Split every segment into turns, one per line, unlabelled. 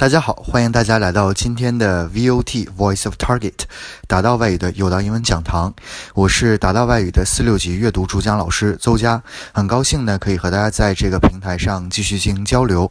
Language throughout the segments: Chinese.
大家好，欢迎大家来到今天的 VOT Voice of Target 达到外语的有道英文讲堂。我是达到外语的四六级阅读主讲老师邹佳，很高兴呢可以和大家在这个平台上继续进行交流。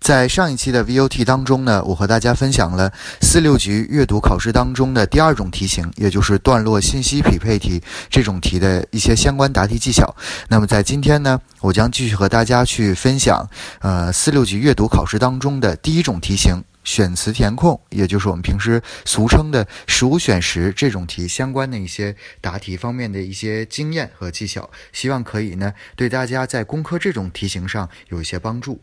在上一期的 VOT 当中呢，我和大家分享了四六级阅读考试当中的第二种题型，也就是段落信息匹配题这种题的一些相关答题技巧。那么在今天呢，我将继续和大家去分享，呃，四六级阅读考试当中的第一种题型——选词填空，也就是我们平时俗称的“十五选十”这种题相关的一些答题方面的一些经验和技巧，希望可以呢对大家在攻克这种题型上有一些帮助。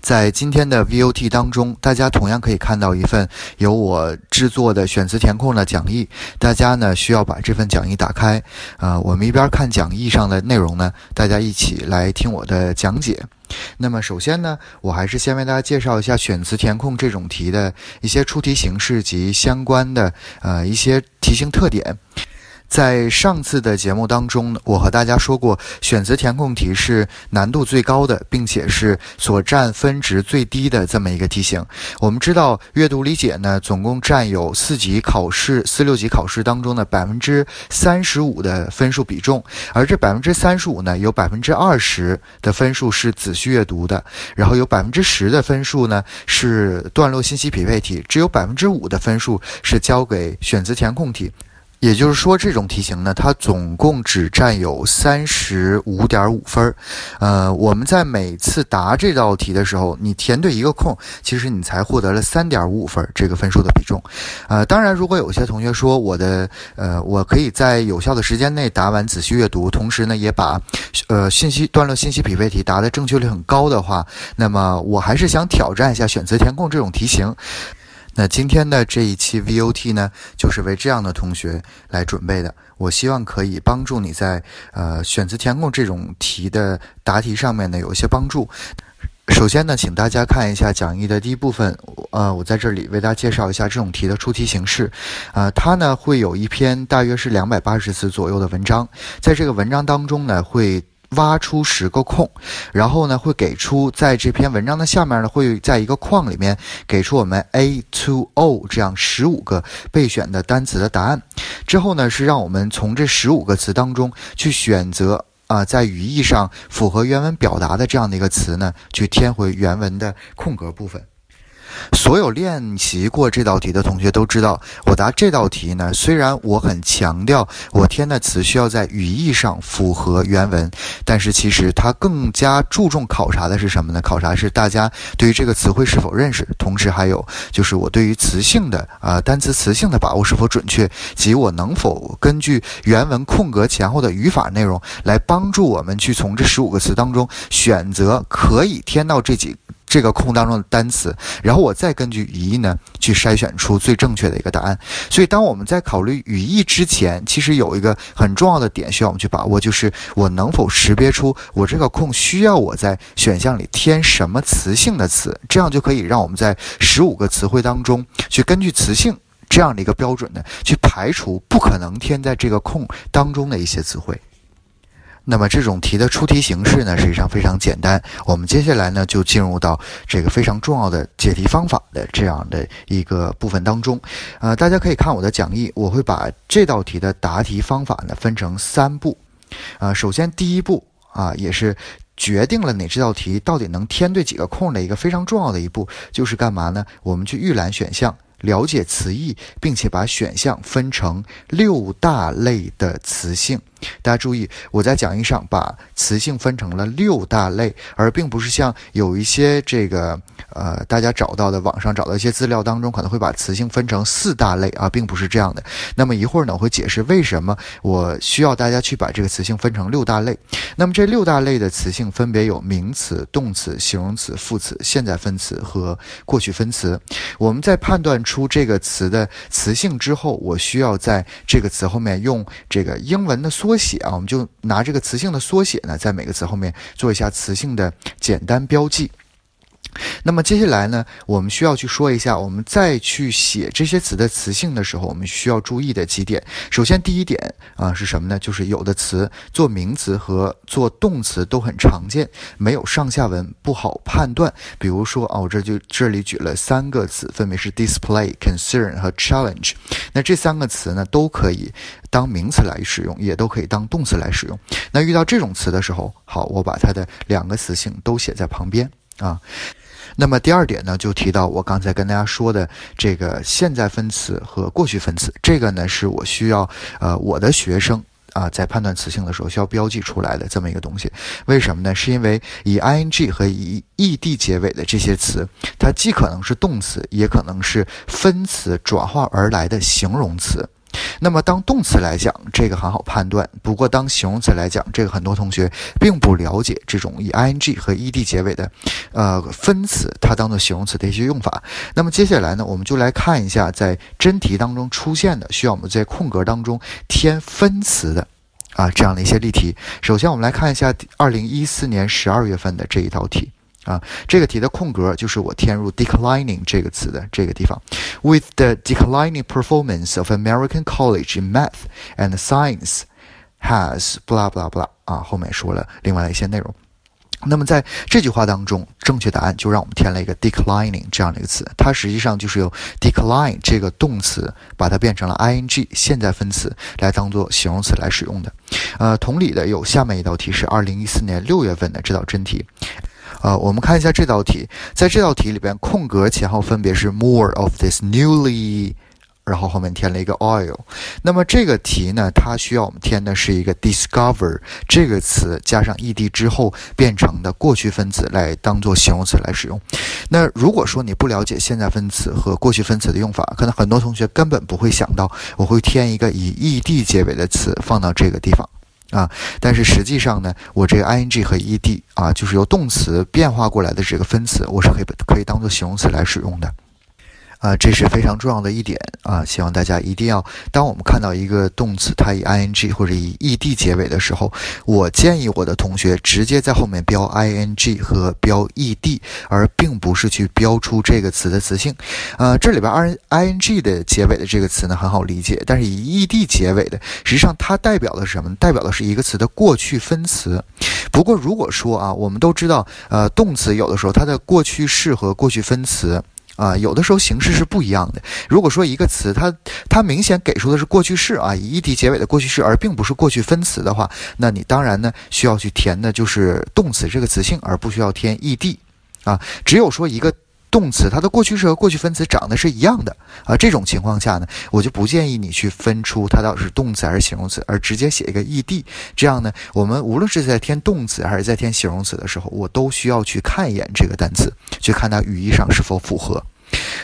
在今天的 VOT 当中，大家同样可以看到一份由我制作的选词填空的讲义。大家呢需要把这份讲义打开，呃，我们一边看讲义上的内容呢，大家一起来听我的讲解。那么首先呢，我还是先为大家介绍一下选词填空这种题的一些出题形式及相关的呃一些题型特点。在上次的节目当中，我和大家说过，选择填空题是难度最高的，并且是所占分值最低的这么一个题型。我们知道，阅读理解呢，总共占有四级考试、四六级考试当中的百分之三十五的分数比重，而这百分之三十五呢，有百分之二十的分数是仔细阅读的，然后有百分之十的分数呢是段落信息匹配题，只有百分之五的分数是交给选择填空题。也就是说，这种题型呢，它总共只占有三十五点五分。呃，我们在每次答这道题的时候，你填对一个空，其实你才获得了三点五五分这个分数的比重。呃，当然，如果有些同学说我的呃，我可以在有效的时间内答完仔细阅读，同时呢，也把呃信息段落信息匹配题答的正确率很高的话，那么我还是想挑战一下选择填空这种题型。那今天的这一期 VOT 呢，就是为这样的同学来准备的。我希望可以帮助你在呃选择填空这种题的答题上面呢有一些帮助。首先呢，请大家看一下讲义的第一部分，呃，我在这里为大家介绍一下这种题的出题形式。呃，它呢会有一篇大约是两百八十字左右的文章，在这个文章当中呢会。挖出十个空，然后呢，会给出在这篇文章的下面呢，会在一个框里面给出我们 A to O 这样十五个备选的单词的答案。之后呢，是让我们从这十五个词当中去选择啊，在语义上符合原文表达的这样的一个词呢，去填回原文的空格部分。所有练习过这道题的同学都知道，我答这道题呢，虽然我很强调我填的词需要在语义上符合原文，但是其实它更加注重考察的是什么呢？考察是大家对于这个词汇是否认识，同时还有就是我对于词性的啊单词词性的把握是否准确，及我能否根据原文空格前后的语法内容来帮助我们去从这十五个词当中选择可以填到这几。这个空当中的单词，然后我再根据语义呢去筛选出最正确的一个答案。所以，当我们在考虑语义之前，其实有一个很重要的点需要我们去把握，就是我能否识别出我这个空需要我在选项里填什么词性的词，这样就可以让我们在十五个词汇当中去根据词性这样的一个标准呢，去排除不可能填在这个空当中的一些词汇。那么这种题的出题形式呢，实际上非常简单。我们接下来呢，就进入到这个非常重要的解题方法的这样的一个部分当中。呃，大家可以看我的讲义，我会把这道题的答题方法呢分成三步。呃，首先第一步啊，也是决定了哪这道题到底能填对几个空的一个非常重要的一步，就是干嘛呢？我们去预览选项，了解词义，并且把选项分成六大类的词性。大家注意，我在讲义上把词性分成了六大类，而并不是像有一些这个呃大家找到的网上找到一些资料当中可能会把词性分成四大类啊，并不是这样的。那么一会儿呢，我会解释为什么我需要大家去把这个词性分成六大类。那么这六大类的词性分别有名词、动词、形容词、副词、现在分词和过去分词。我们在判断出这个词的词性之后，我需要在这个词后面用这个英文的缩。写啊，我们就拿这个词性的缩写呢，在每个词后面做一下词性的简单标记。那么接下来呢，我们需要去说一下，我们再去写这些词的词性的时候，我们需要注意的几点。首先，第一点啊是什么呢？就是有的词做名词和做动词都很常见，没有上下文不好判断。比如说啊，我这就这里举了三个词，分别是 display、concern 和 challenge。那这三个词呢，都可以当名词来使用，也都可以当动词来使用。那遇到这种词的时候，好，我把它的两个词性都写在旁边啊。那么第二点呢，就提到我刚才跟大家说的这个现在分词和过去分词，这个呢是我需要呃我的学生啊在判断词性的时候需要标记出来的这么一个东西。为什么呢？是因为以 ing 和以 ed 结尾的这些词，它既可能是动词，也可能是分词转化而来的形容词。那么当动词来讲，这个很好判断；不过当形容词来讲，这个很多同学并不了解这种以 ing 和 ed 结尾的，呃，分词它当做形容词的一些用法。那么接下来呢，我们就来看一下在真题当中出现的需要我们在空格当中填分词的啊这样的一些例题。首先我们来看一下二零一四年十二月份的这一道题。啊，这个题的空格就是我填入 declining 这个词的这个地方。With the declining performance of American college in math and science has blah blah blah 啊，后面说了另外的一些内容。那么在这句话当中，正确答案就让我们填了一个 declining 这样的一个词，它实际上就是由 decline 这个动词把它变成了 ing 现在分词来当做形容词来使用的。呃，同理的有下面一道题是二零一四年六月份的这道真题。呃，我们看一下这道题，在这道题里边，空格前后分别是 more of this newly，然后后面填了一个 oil。那么这个题呢，它需要我们填的是一个 discover 这个词加上 ed 之后变成的过去分词来当做形容词来使用。那如果说你不了解现在分词和过去分词的用法，可能很多同学根本不会想到我会填一个以 ed 结尾的词放到这个地方。啊，但是实际上呢，我这个 ing 和 ed 啊，就是由动词变化过来的这个分词，我是可以可以当做形容词来使用的。啊，这是非常重要的一点啊！希望大家一定要，当我们看到一个动词它以 ing 或者以 ed 结尾的时候，我建议我的同学直接在后面标 ing 和标 ed，而并不是去标出这个词的词性。呃，这里边 i ing 的结尾的这个词呢很好理解，但是以 ed 结尾的，实际上它代表的是什么？代表的是一个词的过去分词。不过如果说啊，我们都知道，呃，动词有的时候它的过去式和过去分词。啊，有的时候形式是不一样的。如果说一个词，它它明显给出的是过去式啊，以 ed 结尾的过去式，而并不是过去分词的话，那你当然呢需要去填的就是动词这个词性，而不需要填 ed 啊。只有说一个。动词它的过去式和过去分词长得是一样的啊，这种情况下呢，我就不建议你去分出它到底是动词还是形容词，而直接写一个 ed。这样呢，我们无论是在填动词还是在填形容词的时候，我都需要去看一眼这个单词，去看它语义上是否符合。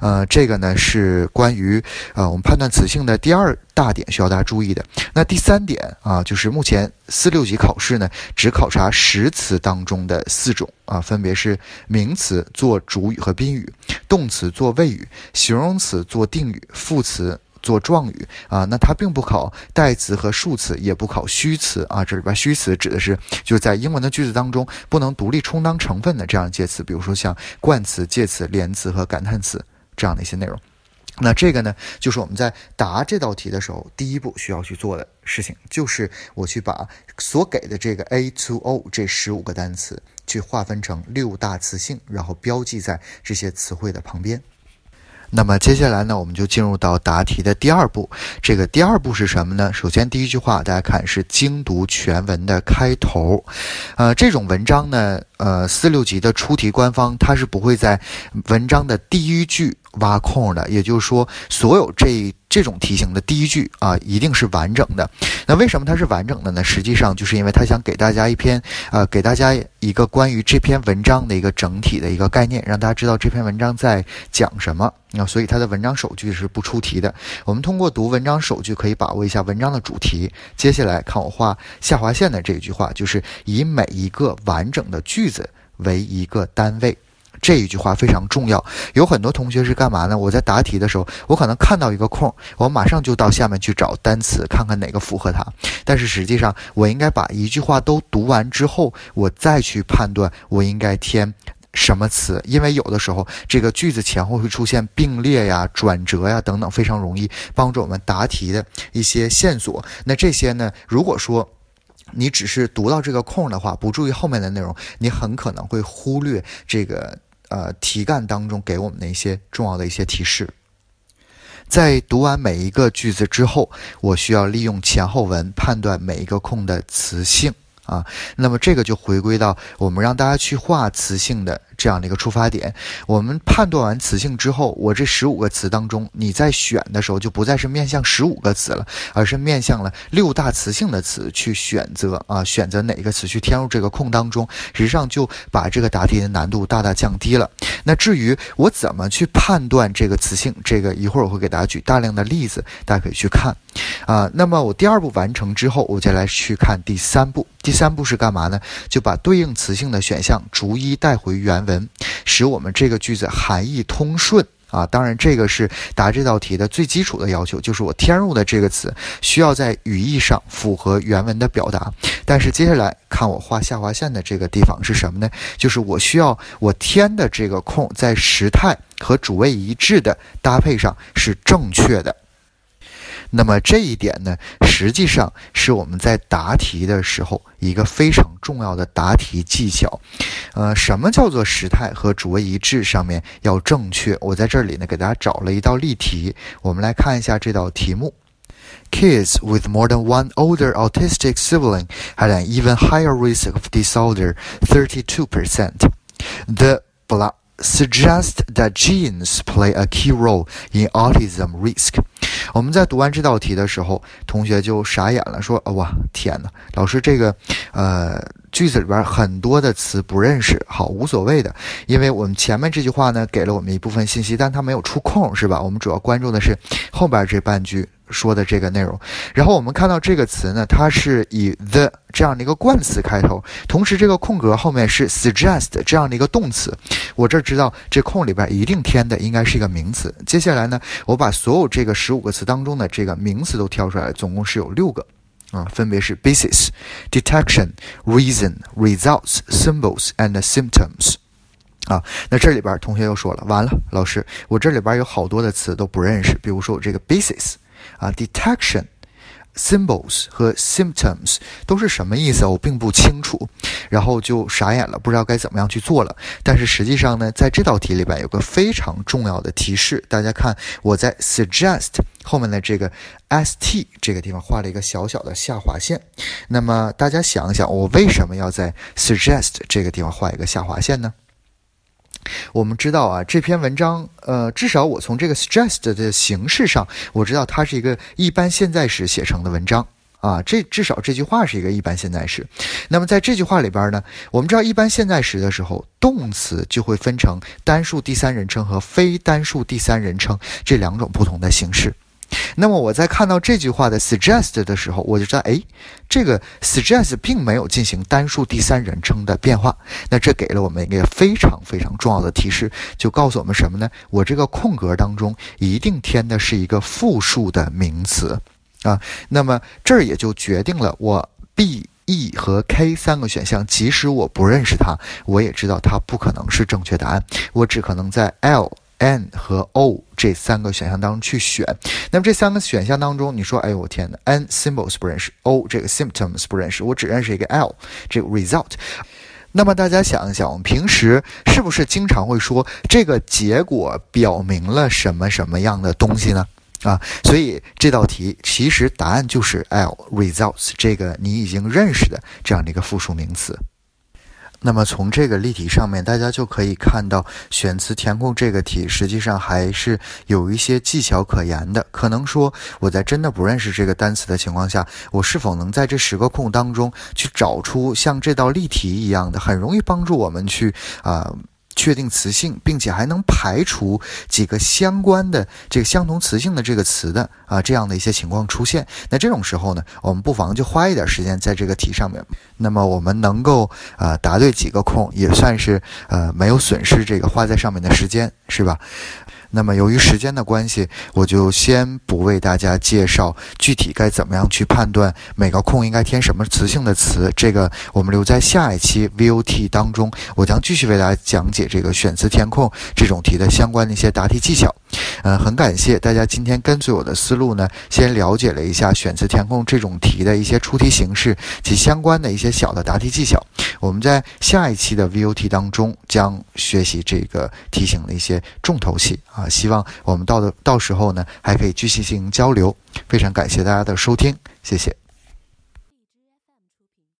呃，这个呢是关于呃我们判断词性的第二大点需要大家注意的。那第三点啊，就是目前四六级考试呢只考察实词当中的四种啊，分别是名词做主语和宾语，动词做谓语，形容词做定语，副词。做状语啊，那它并不考代词和数词，也不考虚词啊。这里边虚词指的是就是在英文的句子当中不能独立充当成分的这样介词，比如说像冠词、介词、连词和感叹词这样的一些内容。那这个呢，就是我们在答这道题的时候，第一步需要去做的事情，就是我去把所给的这个 A to O 这十五个单词去划分成六大词性，然后标记在这些词汇的旁边。那么接下来呢，我们就进入到答题的第二步。这个第二步是什么呢？首先第一句话，大家看是精读全文的开头。呃，这种文章呢，呃，四六级的出题官方他是不会在文章的第一句挖空的，也就是说，所有这。这种题型的第一句啊，一定是完整的。那为什么它是完整的呢？实际上就是因为他想给大家一篇，呃，给大家一个关于这篇文章的一个整体的一个概念，让大家知道这篇文章在讲什么。那所以它的文章首句是不出题的。我们通过读文章首句，可以把握一下文章的主题。接下来看我画下划线的这句话，就是以每一个完整的句子为一个单位。这一句话非常重要，有很多同学是干嘛呢？我在答题的时候，我可能看到一个空，我马上就到下面去找单词，看看哪个符合它。但是实际上，我应该把一句话都读完之后，我再去判断我应该填什么词，因为有的时候这个句子前后会出现并列呀、转折呀等等，非常容易帮助我们答题的一些线索。那这些呢，如果说你只是读到这个空的话，不注意后面的内容，你很可能会忽略这个呃题干当中给我们的一些重要的一些提示。在读完每一个句子之后，我需要利用前后文判断每一个空的词性。啊，那么这个就回归到我们让大家去画词性的这样的一个出发点。我们判断完词性之后，我这十五个词当中，你在选的时候就不再是面向十五个词了，而是面向了六大词性的词去选择啊，选择哪个词去填入这个空当中，实际上就把这个答题的难度大大降低了。那至于我怎么去判断这个词性，这个一会儿我会给大家举大量的例子，大家可以去看。啊，那么我第二步完成之后，我再来去看第三步。第三步是干嘛呢？就把对应词性的选项逐一带回原文，使我们这个句子含义通顺。啊，当然这个是答这道题的最基础的要求，就是我填入的这个词需要在语义上符合原文的表达。但是接下来看我画下划线的这个地方是什么呢？就是我需要我填的这个空在时态和主谓一致的搭配上是正确的。那么这一点呢，实际上是我们在答题的时候一个非常重要的答题技巧。呃，什么叫做时态和主谓一致上面要正确？我在这里呢给大家找了一道例题，我们来看一下这道题目：Kids with more than one older autistic sibling had an even higher risk of disorder, thirty-two percent. The blah suggest that genes play a key role in autism risk. 我们在读完这道题的时候，同学就傻眼了，说：“哇，天哪，老师，这个，呃，句子里边很多的词不认识。好，无所谓的，因为我们前面这句话呢，给了我们一部分信息，但它没有出空，是吧？我们主要关注的是后边这半句。”说的这个内容，然后我们看到这个词呢，它是以 the 这样的一个冠词开头，同时这个空格后面是 suggest 这样的一个动词。我这知道这空里边一定填的应该是一个名词。接下来呢，我把所有这个十五个词当中的这个名词都挑出来，总共是有六个啊，分别是 basis、detection、reason、results、symbols and symptoms 啊。那这里边同学又说了，完了，老师，我这里边有好多的词都不认识，比如说我这个 basis。啊，detection symbols 和 symptoms 都是什么意思？我并不清楚，然后就傻眼了，不知道该怎么样去做了。但是实际上呢，在这道题里边有个非常重要的提示，大家看我在 suggest 后面的这个 st 这个地方画了一个小小的下划线。那么大家想想，我为什么要在 suggest 这个地方画一个下划线呢？我们知道啊，这篇文章，呃，至少我从这个 stressed 的形式上，我知道它是一个一般现在时写成的文章啊。这至少这句话是一个一般现在时。那么在这句话里边呢，我们知道一般现在时的时候，动词就会分成单数第三人称和非单数第三人称这两种不同的形式。那么我在看到这句话的 suggest 的时候，我就知道，哎，这个 suggest 并没有进行单数第三人称的变化。那这给了我们一个非常非常重要的提示，就告诉我们什么呢？我这个空格当中一定填的是一个复数的名词啊。那么这儿也就决定了我 B、E 和 K 三个选项，即使我不认识它，我也知道它不可能是正确答案。我只可能在 L。N 和 O 这三个选项当中去选，那么这三个选项当中，你说，哎呦我天哪，N symbols 不认识，O 这个 symptoms 不认识，我只认识一个 L 这个 result。那么大家想一想，我们平时是不是经常会说这个结果表明了什么什么样的东西呢？啊，所以这道题其实答案就是 L results 这个你已经认识的这样的一个复数名词。那么从这个例题上面，大家就可以看到，选词填空这个题实际上还是有一些技巧可言的。可能说我在真的不认识这个单词的情况下，我是否能在这十个空当中去找出像这道例题一样的，很容易帮助我们去啊。确定词性，并且还能排除几个相关的这个相同词性的这个词的啊这样的一些情况出现。那这种时候呢，我们不妨就花一点时间在这个题上面。那么我们能够呃答对几个空，也算是呃没有损失这个花在上面的时间，是吧？那么由于时间的关系，我就先不为大家介绍具体该怎么样去判断每个空应该填什么词性的词。这个我们留在下一期 VOT 当中，我将继续为大家讲解这个选词填空这种题的相关的一些答题技巧。呃，很感谢大家今天跟随我的思路呢，先了解了一下选词填空这种题的一些出题形式及相关的一些小的答题技巧。我们在下一期的 VOT 当中将学习这个题型的一些重头戏啊，希望我们到的到时候呢，还可以继续进行交流。非常感谢大家的收听，谢谢。